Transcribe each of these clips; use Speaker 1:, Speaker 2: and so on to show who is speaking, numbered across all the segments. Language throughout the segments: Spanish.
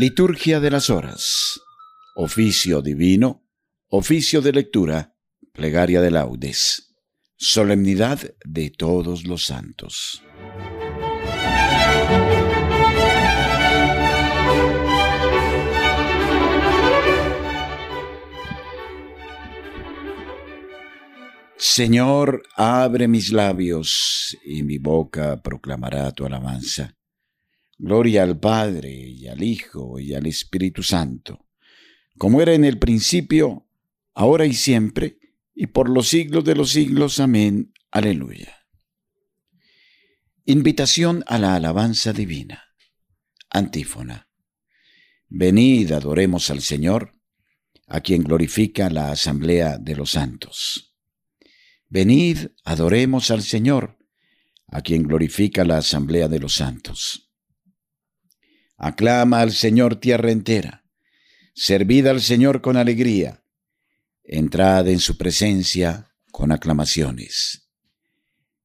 Speaker 1: Liturgia de las Horas. Oficio divino. Oficio de lectura. Plegaria de laudes. Solemnidad de todos los santos. Señor, abre mis labios y mi boca proclamará tu alabanza. Gloria al Padre y al Hijo y al Espíritu Santo, como era en el principio, ahora y siempre, y por los siglos de los siglos. Amén. Aleluya. Invitación a la alabanza divina. Antífona. Venid, adoremos al Señor, a quien glorifica la asamblea de los santos. Venid, adoremos al Señor, a quien glorifica la asamblea de los santos. Aclama al Señor tierra entera. Servid al Señor con alegría. Entrad en su presencia con aclamaciones.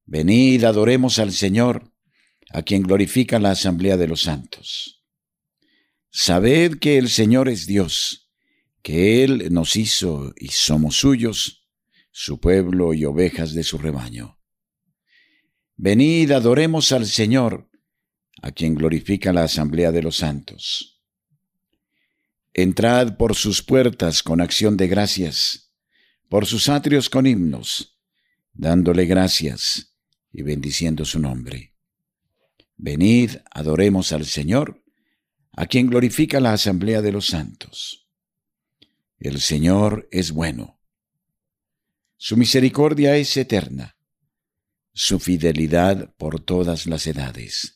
Speaker 1: Venid, adoremos al Señor, a quien glorifica la asamblea de los santos. Sabed que el Señor es Dios, que Él nos hizo y somos suyos, su pueblo y ovejas de su rebaño. Venid, adoremos al Señor, a quien glorifica la asamblea de los santos. Entrad por sus puertas con acción de gracias, por sus atrios con himnos, dándole gracias y bendiciendo su nombre. Venid, adoremos al Señor, a quien glorifica la asamblea de los santos. El Señor es bueno. Su misericordia es eterna, su fidelidad por todas las edades.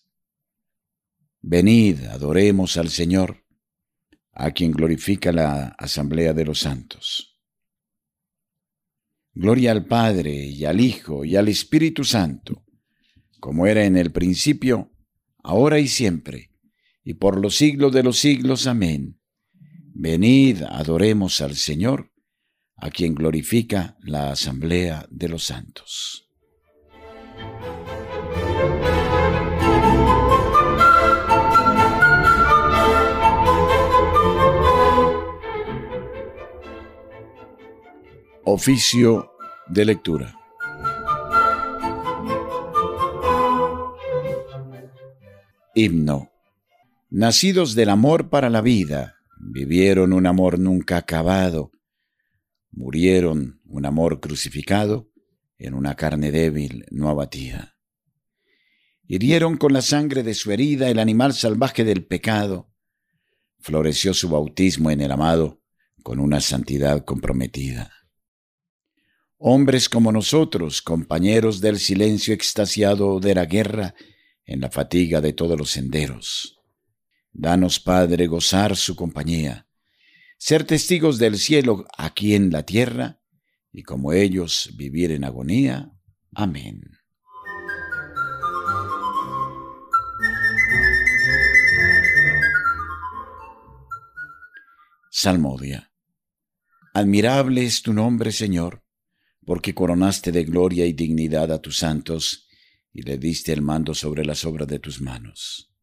Speaker 1: Venid, adoremos al Señor, a quien glorifica la asamblea de los santos. Gloria al Padre y al Hijo y al Espíritu Santo, como era en el principio, ahora y siempre, y por los siglos de los siglos. Amén. Venid, adoremos al Señor, a quien glorifica la asamblea de los santos. Oficio de lectura. Himno. Nacidos del amor para la vida, vivieron un amor nunca acabado, murieron un amor crucificado en una carne débil no abatida. Hirieron con la sangre de su herida el animal salvaje del pecado, floreció su bautismo en el amado con una santidad comprometida hombres como nosotros, compañeros del silencio extasiado de la guerra, en la fatiga de todos los senderos. Danos, Padre, gozar su compañía, ser testigos del cielo aquí en la tierra, y como ellos vivir en agonía. Amén. Salmodia. Admirable es tu nombre, Señor porque coronaste de gloria y dignidad a tus santos y le diste el mando sobre las obras de tus manos.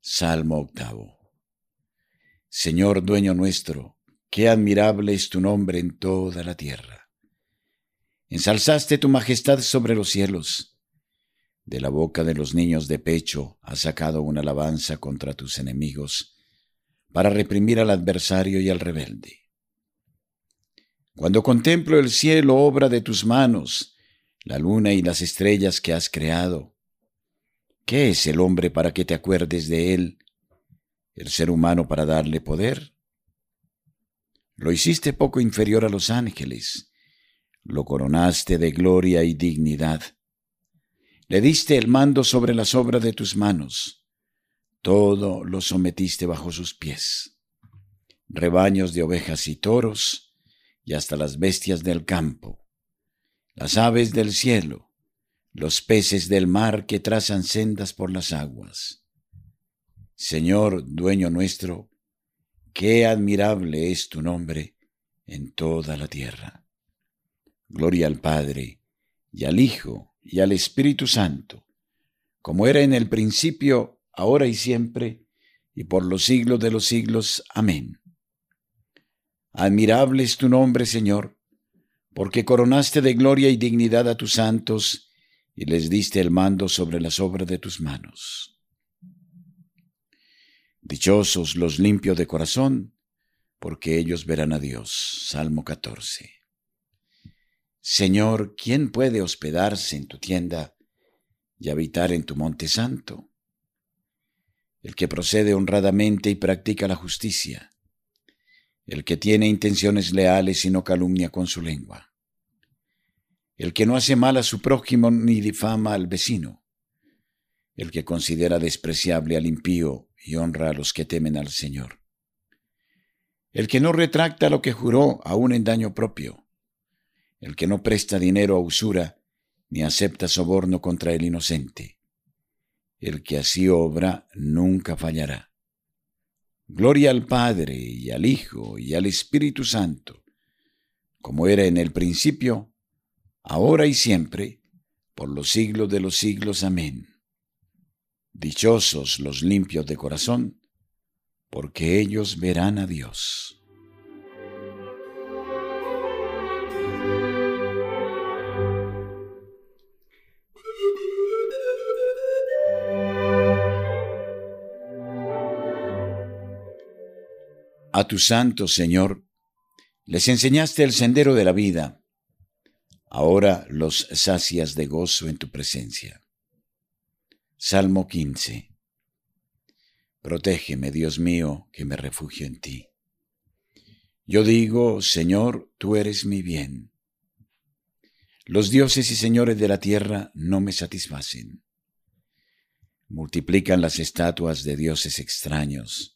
Speaker 1: Salmo octavo. Señor dueño nuestro, qué admirable es tu nombre en toda la tierra. Ensalzaste tu majestad sobre los cielos. De la boca de los niños de pecho has sacado una alabanza contra tus enemigos, para reprimir al adversario y al rebelde. Cuando contemplo el cielo, obra de tus manos, la luna y las estrellas que has creado, ¿qué es el hombre para que te acuerdes de él? ¿El ser humano para darle poder? Lo hiciste poco inferior a los ángeles, lo coronaste de gloria y dignidad. Le diste el mando sobre las obras de tus manos, todo lo sometiste bajo sus pies. Rebaños de ovejas y toros, y hasta las bestias del campo, las aves del cielo, los peces del mar que trazan sendas por las aguas. Señor, dueño nuestro, qué admirable es tu nombre en toda la tierra. Gloria al Padre, y al Hijo, y al Espíritu Santo, como era en el principio, ahora y siempre, y por los siglos de los siglos. Amén. Admirable es tu nombre, Señor, porque coronaste de gloria y dignidad a tus santos y les diste el mando sobre las obras de tus manos. Dichosos los limpios de corazón, porque ellos verán a Dios. Salmo 14. Señor, ¿quién puede hospedarse en tu tienda y habitar en tu monte santo? El que procede honradamente y practica la justicia, el que tiene intenciones leales y no calumnia con su lengua, el que no hace mal a su prójimo ni difama al vecino, el que considera despreciable al impío y honra a los que temen al Señor, el que no retracta lo que juró aún en daño propio, el que no presta dinero a usura ni acepta soborno contra el inocente. El que así obra nunca fallará. Gloria al Padre y al Hijo y al Espíritu Santo, como era en el principio, ahora y siempre, por los siglos de los siglos. Amén. Dichosos los limpios de corazón, porque ellos verán a Dios. A tus santos, Señor, les enseñaste el sendero de la vida. Ahora los sacias de gozo en tu presencia. Salmo 15. Protégeme, Dios mío, que me refugio en ti. Yo digo, Señor, tú eres mi bien. Los dioses y señores de la tierra no me satisfacen. Multiplican las estatuas de dioses extraños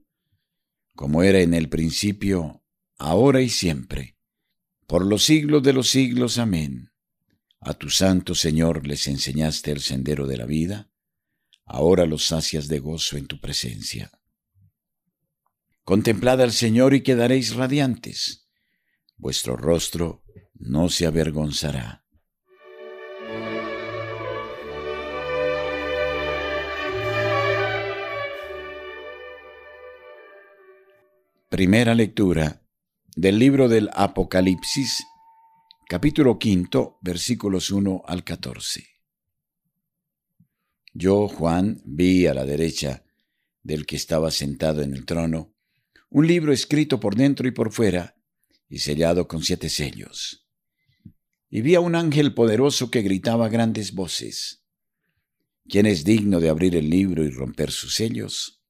Speaker 1: como era en el principio, ahora y siempre, por los siglos de los siglos. Amén. A tu santo Señor les enseñaste el sendero de la vida, ahora los sacias de gozo en tu presencia. Contemplad al Señor y quedaréis radiantes, vuestro rostro no se avergonzará. Primera lectura del libro del Apocalipsis, capítulo quinto, versículos 1 al 14. Yo, Juan, vi a la derecha del que estaba sentado en el trono un libro escrito por dentro y por fuera y sellado con siete sellos. Y vi a un ángel poderoso que gritaba grandes voces. ¿Quién es digno de abrir el libro y romper sus sellos?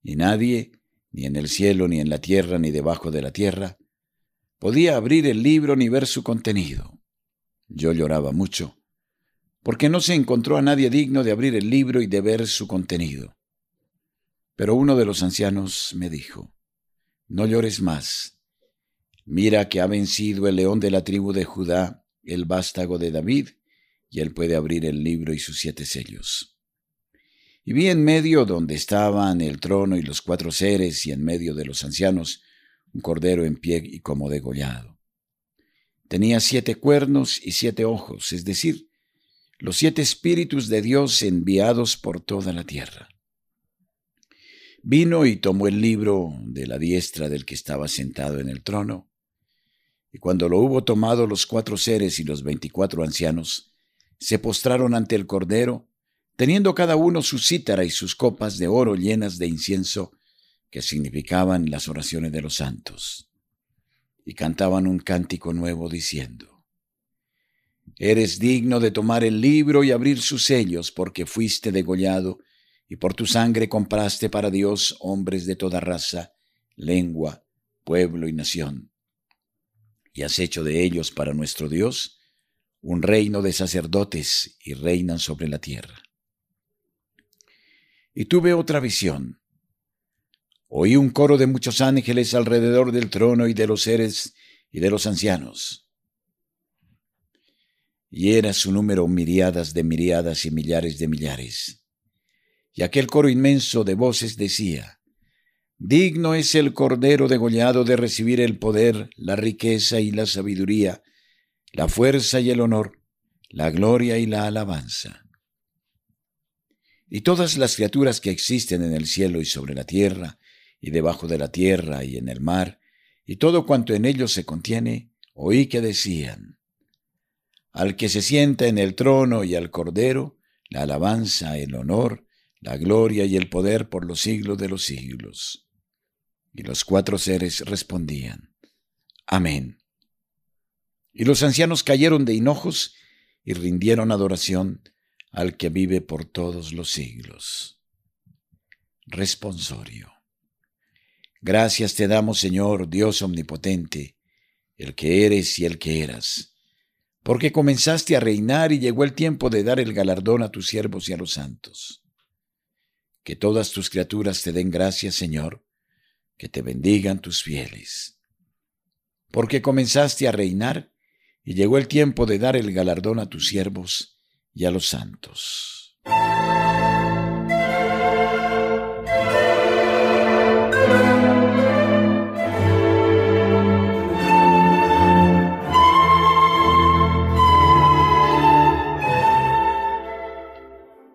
Speaker 1: Y nadie ni en el cielo, ni en la tierra, ni debajo de la tierra, podía abrir el libro ni ver su contenido. Yo lloraba mucho, porque no se encontró a nadie digno de abrir el libro y de ver su contenido. Pero uno de los ancianos me dijo, No llores más. Mira que ha vencido el león de la tribu de Judá, el vástago de David, y él puede abrir el libro y sus siete sellos. Y vi en medio donde estaban el trono y los cuatro seres, y en medio de los ancianos, un cordero en pie y como degollado. Tenía siete cuernos y siete ojos, es decir, los siete espíritus de Dios enviados por toda la tierra. Vino y tomó el libro de la diestra del que estaba sentado en el trono, y cuando lo hubo tomado los cuatro seres y los veinticuatro ancianos, se postraron ante el Cordero, teniendo cada uno su cítara y sus copas de oro llenas de incienso, que significaban las oraciones de los santos. Y cantaban un cántico nuevo diciendo, Eres digno de tomar el libro y abrir sus sellos, porque fuiste degollado, y por tu sangre compraste para Dios hombres de toda raza, lengua, pueblo y nación. Y has hecho de ellos para nuestro Dios un reino de sacerdotes y reinan sobre la tierra. Y tuve otra visión. Oí un coro de muchos ángeles alrededor del trono y de los seres y de los ancianos. Y era su número miriadas de miriadas y millares de millares. Y aquel coro inmenso de voces decía, Digno es el Cordero degollado de recibir el poder, la riqueza y la sabiduría, la fuerza y el honor, la gloria y la alabanza y todas las criaturas que existen en el cielo y sobre la tierra, y debajo de la tierra y en el mar, y todo cuanto en ellos se contiene, oí que decían, Al que se sienta en el trono y al Cordero, la alabanza, el honor, la gloria y el poder por los siglos de los siglos. Y los cuatro seres respondían, Amén. Y los ancianos cayeron de hinojos y rindieron adoración al que vive por todos los siglos. Responsorio. Gracias te damos, Señor, Dios omnipotente, el que eres y el que eras, porque comenzaste a reinar y llegó el tiempo de dar el galardón a tus siervos y a los santos. Que todas tus criaturas te den gracias, Señor, que te bendigan tus fieles. Porque comenzaste a reinar y llegó el tiempo de dar el galardón a tus siervos y a los santos.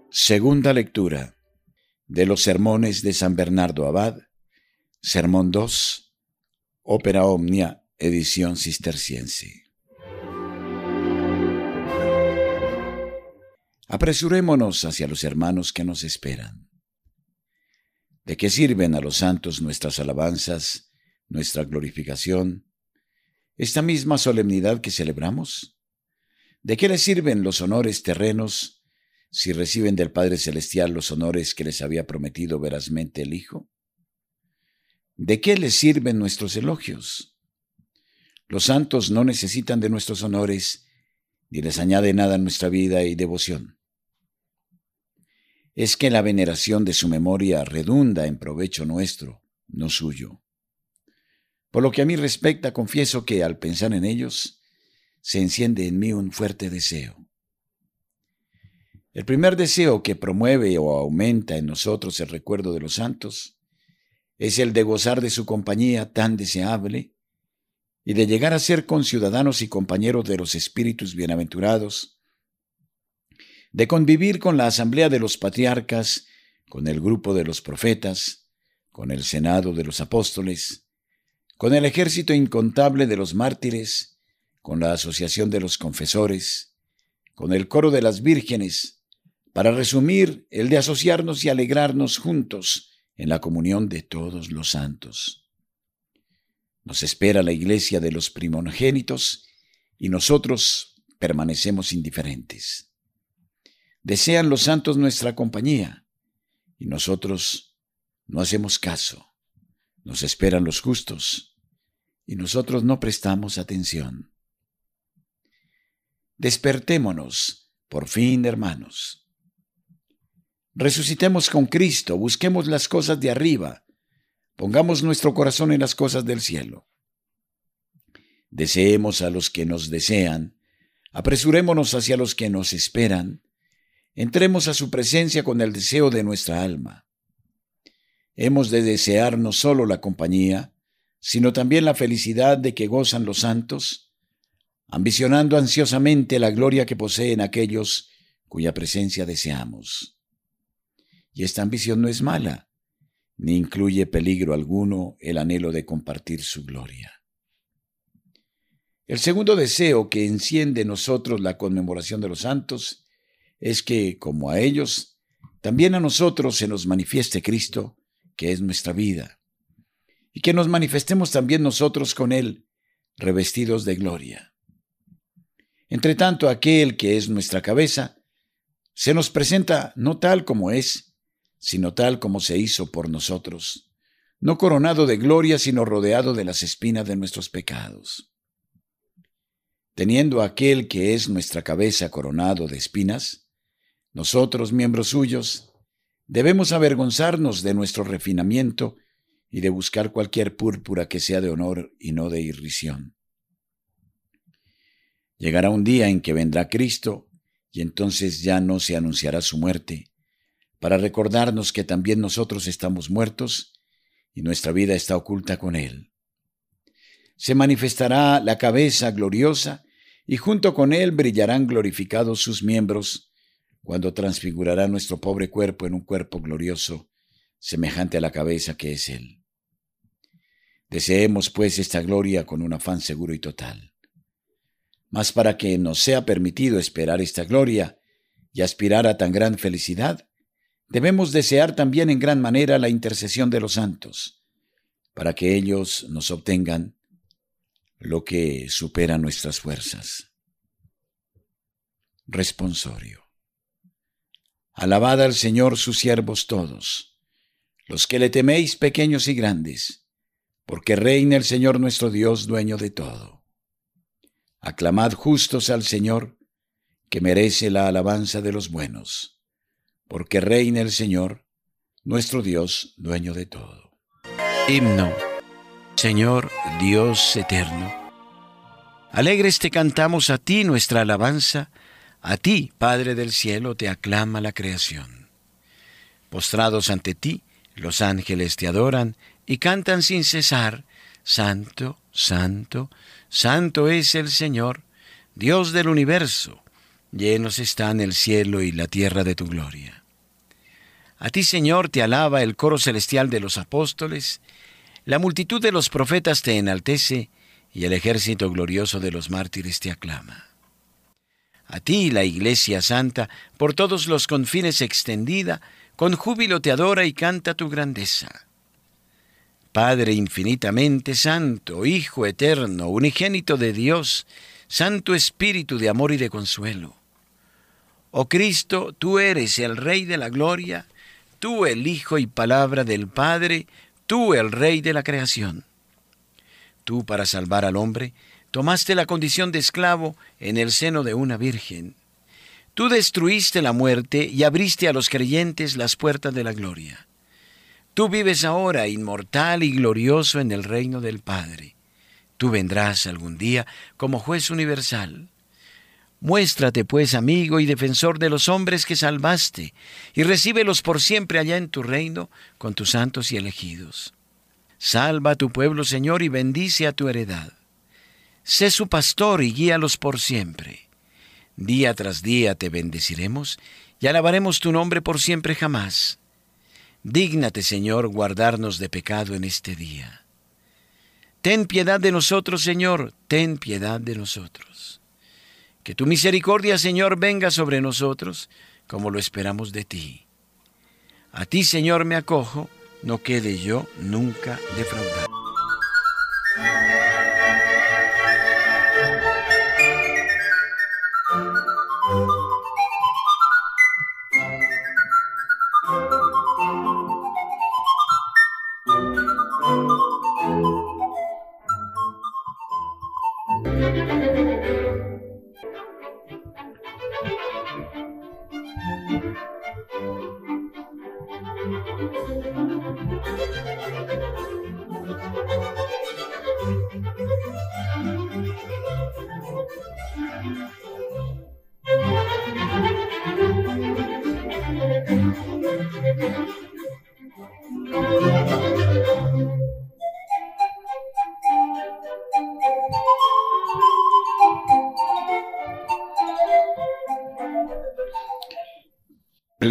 Speaker 1: Segunda lectura de los sermones de San Bernardo Abad, Sermón 2, Ópera Omnia, edición cisterciense. Apresurémonos hacia los hermanos que nos esperan. ¿De qué sirven a los santos nuestras alabanzas, nuestra glorificación, esta misma solemnidad que celebramos? ¿De qué les sirven los honores terrenos si reciben del Padre Celestial los honores que les había prometido verazmente el Hijo? ¿De qué les sirven nuestros elogios? Los santos no necesitan de nuestros honores ni les añade nada a nuestra vida y devoción es que la veneración de su memoria redunda en provecho nuestro, no suyo. Por lo que a mí respecta, confieso que al pensar en ellos, se enciende en mí un fuerte deseo. El primer deseo que promueve o aumenta en nosotros el recuerdo de los santos es el de gozar de su compañía tan deseable y de llegar a ser conciudadanos y compañeros de los espíritus bienaventurados, de convivir con la asamblea de los patriarcas, con el grupo de los profetas, con el senado de los apóstoles, con el ejército incontable de los mártires, con la asociación de los confesores, con el coro de las vírgenes, para resumir el de asociarnos y alegrarnos juntos en la comunión de todos los santos. Nos espera la iglesia de los primogénitos y nosotros permanecemos indiferentes. Desean los santos nuestra compañía y nosotros no hacemos caso. Nos esperan los justos y nosotros no prestamos atención. Despertémonos, por fin, hermanos. Resucitemos con Cristo, busquemos las cosas de arriba, pongamos nuestro corazón en las cosas del cielo. Deseemos a los que nos desean, apresurémonos hacia los que nos esperan, Entremos a su presencia con el deseo de nuestra alma. Hemos de desear no solo la compañía, sino también la felicidad de que gozan los santos, ambicionando ansiosamente la gloria que poseen aquellos cuya presencia deseamos. Y esta ambición no es mala, ni incluye peligro alguno el anhelo de compartir su gloria. El segundo deseo que enciende en nosotros la conmemoración de los santos es que, como a ellos, también a nosotros se nos manifieste Cristo, que es nuestra vida, y que nos manifestemos también nosotros con Él, revestidos de gloria. Entre tanto, aquel que es nuestra cabeza, se nos presenta no tal como es, sino tal como se hizo por nosotros, no coronado de gloria, sino rodeado de las espinas de nuestros pecados. Teniendo aquel que es nuestra cabeza coronado de espinas, nosotros, miembros suyos, debemos avergonzarnos de nuestro refinamiento y de buscar cualquier púrpura que sea de honor y no de irrisión. Llegará un día en que vendrá Cristo y entonces ya no se anunciará su muerte, para recordarnos que también nosotros estamos muertos y nuestra vida está oculta con Él. Se manifestará la cabeza gloriosa y junto con Él brillarán glorificados sus miembros, cuando transfigurará nuestro pobre cuerpo en un cuerpo glorioso, semejante a la cabeza que es Él. Deseemos pues esta gloria con un afán seguro y total. Mas para que nos sea permitido esperar esta gloria y aspirar a tan gran felicidad, debemos desear también en gran manera la intercesión de los santos, para que ellos nos obtengan lo que supera nuestras fuerzas. Responsorio. Alabad al Señor sus siervos todos, los que le teméis pequeños y grandes, porque reina el Señor nuestro Dios, dueño de todo. Aclamad justos al Señor, que merece la alabanza de los buenos, porque reina el Señor, nuestro Dios, dueño de todo.
Speaker 2: Himno, Señor Dios eterno. Alegres te cantamos a ti nuestra alabanza, a ti, Padre del cielo, te aclama la creación. Postrados ante ti, los ángeles te adoran y cantan sin cesar, Santo, Santo, Santo es el Señor, Dios del universo, llenos están el cielo y la tierra de tu gloria. A ti, Señor, te alaba el coro celestial de los apóstoles, la multitud de los profetas te enaltece, y el ejército glorioso de los mártires te aclama. A ti, la Iglesia Santa, por todos los confines extendida, con júbilo te adora y canta tu grandeza. Padre infinitamente santo, Hijo eterno, unigénito de Dios, Santo Espíritu de amor y de consuelo. Oh Cristo, tú eres el Rey de la gloria, tú el Hijo y palabra del Padre, tú el Rey de la creación. Tú, para salvar al hombre, tomaste la condición de esclavo en el seno de una virgen. Tú destruiste la muerte y abriste a los creyentes las puertas de la gloria. Tú vives ahora inmortal y glorioso en el reino del Padre. Tú vendrás algún día como juez universal. Muéstrate, pues, amigo y defensor de los hombres que salvaste, y recíbelos por siempre allá en tu reino con tus santos y elegidos. Salva a tu pueblo, Señor, y bendice a tu heredad. Sé su pastor y guíalos por siempre. Día tras día te bendeciremos y alabaremos tu nombre por siempre jamás. Dígnate, Señor, guardarnos de pecado en este día. Ten piedad de nosotros, Señor, ten piedad de nosotros. Que tu misericordia, Señor, venga sobre nosotros, como lo esperamos de ti. A ti, Señor, me acojo, no quede yo nunca defraudado.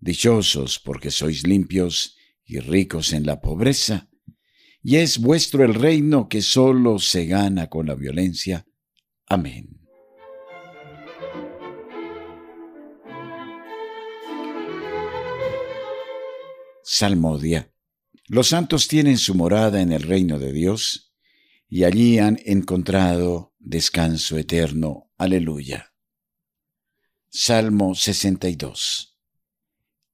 Speaker 1: Dichosos porque sois limpios y ricos en la pobreza, y es vuestro el reino que sólo se gana con la violencia. Amén. Salmodia. Los santos tienen su morada en el reino de Dios, y allí han encontrado descanso eterno. Aleluya. Salmo 62.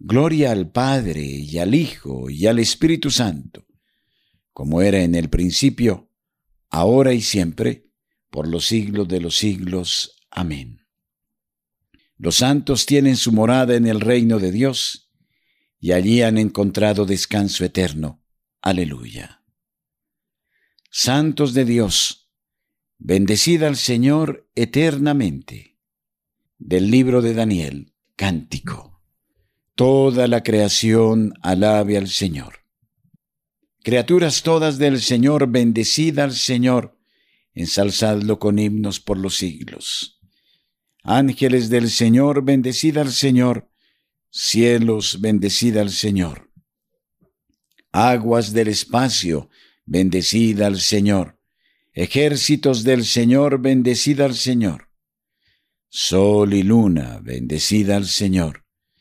Speaker 1: Gloria al Padre y al Hijo y al Espíritu Santo, como era en el principio, ahora y siempre, por los siglos de los siglos. Amén. Los santos tienen su morada en el reino de Dios, y allí han encontrado descanso eterno. Aleluya. Santos de Dios, bendecida al Señor eternamente. Del libro de Daniel, cántico. Toda la creación alabe al Señor. Criaturas todas del Señor, bendecida al Señor, ensalzadlo con himnos por los siglos. Ángeles del Señor, bendecida al Señor, cielos, bendecida al Señor. Aguas del espacio, bendecida al Señor. Ejércitos del Señor, bendecida al Señor. Sol y luna, bendecida al Señor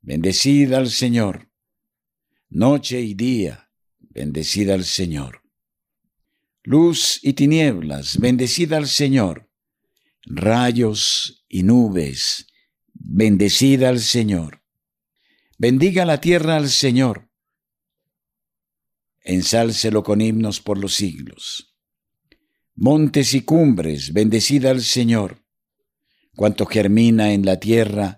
Speaker 1: Bendecida al Señor. Noche y día, bendecida al Señor. Luz y tinieblas, bendecida al Señor. Rayos y nubes, bendecida al Señor. Bendiga la tierra al Señor. Ensálcelo con himnos por los siglos. Montes y cumbres, bendecida al Señor. Cuanto germina en la tierra,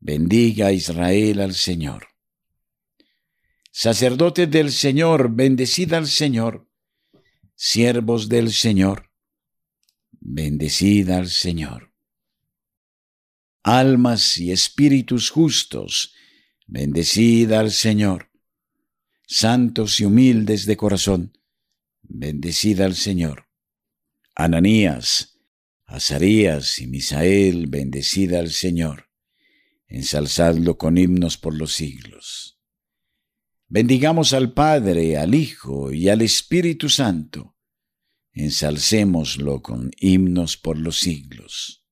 Speaker 1: Bendiga Israel al Señor. Sacerdotes del Señor, bendecida al Señor. Siervos del Señor, bendecida al Señor. Almas y espíritus justos, bendecida al Señor. Santos y humildes de corazón, bendecida al Señor. Ananías, Azarías y Misael, bendecid al Señor, ensalzadlo con himnos por los siglos. Bendigamos al Padre, al Hijo y al Espíritu Santo, ensalcémoslo con himnos por los siglos.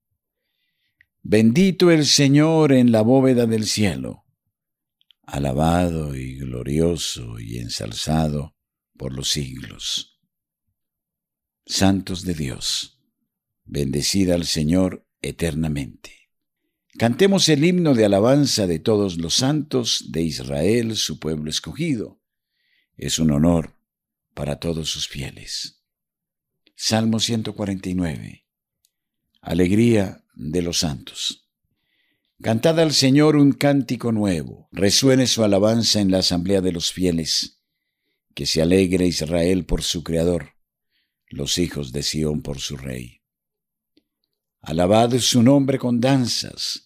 Speaker 1: Bendito el Señor en la bóveda del cielo, alabado y glorioso y ensalzado por los siglos. Santos de Dios, bendecida al Señor eternamente. Cantemos el himno de alabanza de todos los santos de Israel, su pueblo escogido. Es un honor para todos sus fieles. Salmo 149. Alegría de los santos. Cantad al Señor un cántico nuevo, resuene su alabanza en la asamblea de los fieles, que se alegre Israel por su Creador, los hijos de Sión por su Rey. Alabad su nombre con danzas,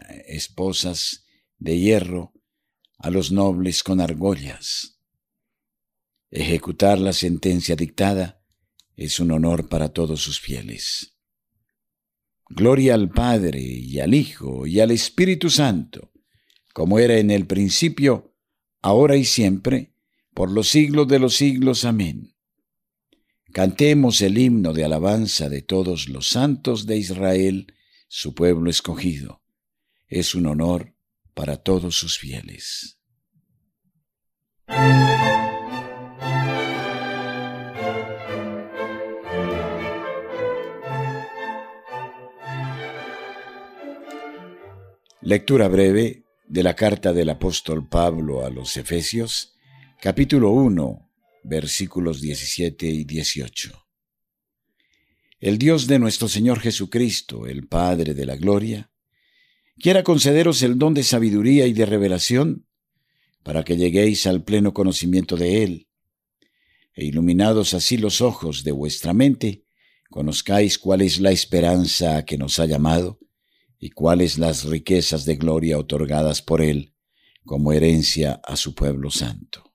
Speaker 1: esposas de hierro, a los nobles con argollas. Ejecutar la sentencia dictada es un honor para todos sus fieles. Gloria al Padre y al Hijo y al Espíritu Santo, como era en el principio, ahora y siempre, por los siglos de los siglos. Amén. Cantemos el himno de alabanza de todos los santos de Israel, su pueblo escogido. Es un honor para todos sus fieles. Lectura breve de la carta del apóstol Pablo a los Efesios, capítulo 1, versículos 17 y 18. El Dios de nuestro Señor Jesucristo, el Padre de la Gloria, quiera concederos el don de sabiduría y de revelación, para que lleguéis al pleno conocimiento de Él, e iluminados así los ojos de vuestra mente, conozcáis cuál es la esperanza a que nos ha llamado, y cuáles las riquezas de gloria otorgadas por Él como herencia a su pueblo santo.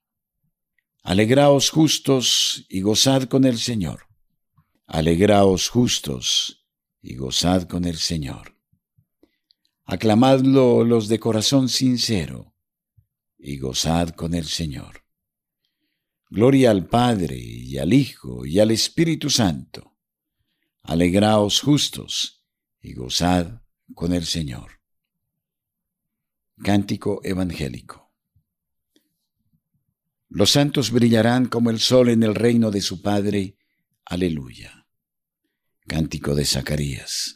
Speaker 1: Alegraos justos y gozad con el Señor. Alegraos justos y gozad con el Señor. Aclamadlo los de corazón sincero y gozad con el Señor. Gloria al Padre y al Hijo y al Espíritu Santo. Alegraos justos y gozad con el Señor. Cántico Evangélico. Los santos brillarán como el sol en el reino de su Padre. Aleluya. Cántico de Zacarías.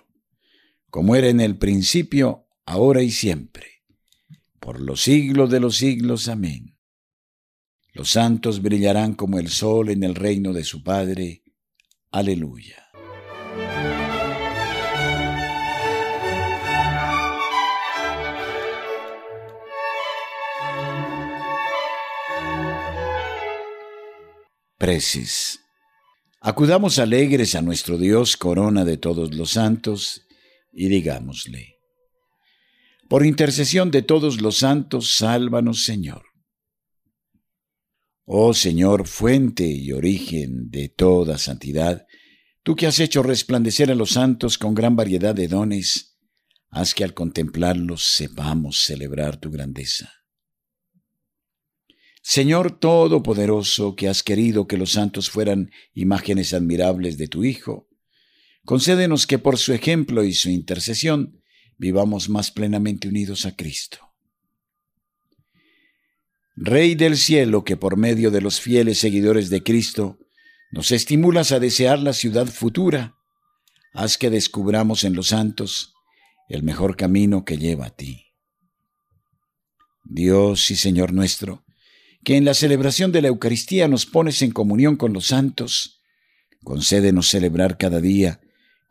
Speaker 1: como era en el principio, ahora y siempre, por los siglos de los siglos. Amén. Los santos brillarán como el sol en el reino de su Padre. Aleluya. Precis. Acudamos alegres a nuestro Dios, corona de todos los santos, y digámosle, por intercesión de todos los santos, sálvanos Señor. Oh Señor, fuente y origen de toda santidad, tú que has hecho resplandecer a los santos con gran variedad de dones, haz que al contemplarlos sepamos celebrar tu grandeza. Señor Todopoderoso, que has querido que los santos fueran imágenes admirables de tu Hijo, concédenos que por su ejemplo y su intercesión vivamos más plenamente unidos a Cristo. Rey del cielo, que por medio de los fieles seguidores de Cristo nos estimulas a desear la ciudad futura, haz que descubramos en los santos el mejor camino que lleva a ti. Dios y Señor nuestro, que en la celebración de la Eucaristía nos pones en comunión con los santos, concédenos celebrar cada día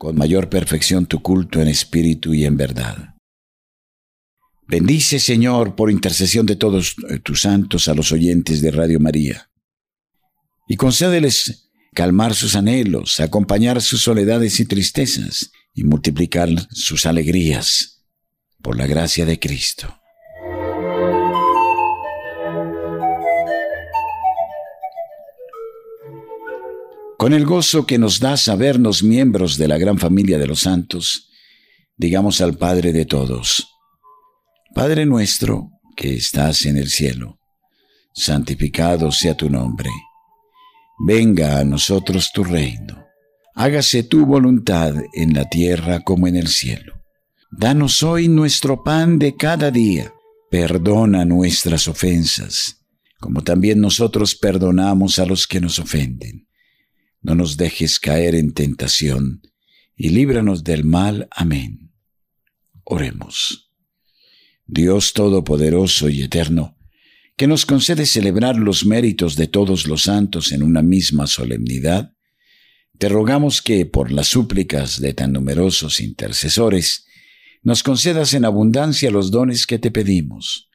Speaker 1: con mayor perfección tu culto en espíritu y en verdad. Bendice, Señor, por intercesión de todos eh, tus santos a los oyentes de Radio María, y concédeles calmar sus anhelos, acompañar sus soledades y tristezas, y multiplicar sus alegrías, por la gracia de Cristo. Con el gozo que nos da sabernos miembros de la gran familia de los santos, digamos al Padre de todos, Padre nuestro que estás en el cielo, santificado sea tu nombre. Venga a nosotros tu reino. Hágase tu voluntad en la tierra como en el cielo. Danos hoy nuestro pan de cada día. Perdona nuestras ofensas, como también nosotros perdonamos a los que nos ofenden no nos dejes caer en tentación, y líbranos del mal. Amén. Oremos. Dios Todopoderoso y Eterno, que nos concede celebrar los méritos de todos los santos en una misma solemnidad, te rogamos que, por las súplicas de tan numerosos intercesores, nos concedas en abundancia los dones que te pedimos.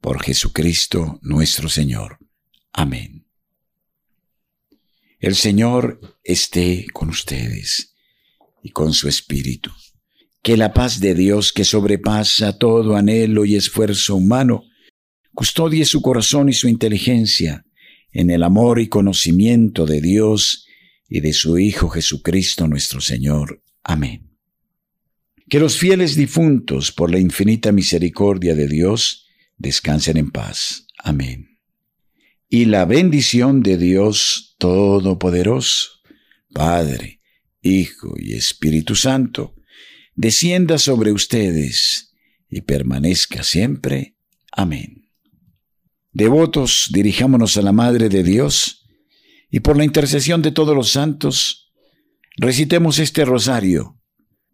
Speaker 1: Por Jesucristo nuestro Señor. Amén. El Señor esté con ustedes y con su espíritu. Que la paz de Dios, que sobrepasa todo anhelo y esfuerzo humano, custodie su corazón y su inteligencia en el amor y conocimiento de Dios y de su Hijo Jesucristo nuestro Señor. Amén. Que los fieles difuntos, por la infinita misericordia de Dios, descansen en paz. Amén y la bendición de Dios Todopoderoso, Padre, Hijo y Espíritu Santo, descienda sobre ustedes y permanezca siempre. Amén. Devotos, dirijámonos a la Madre de Dios y por la intercesión de todos los santos, recitemos este rosario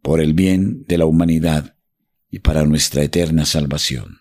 Speaker 1: por el bien de la humanidad y para nuestra eterna salvación.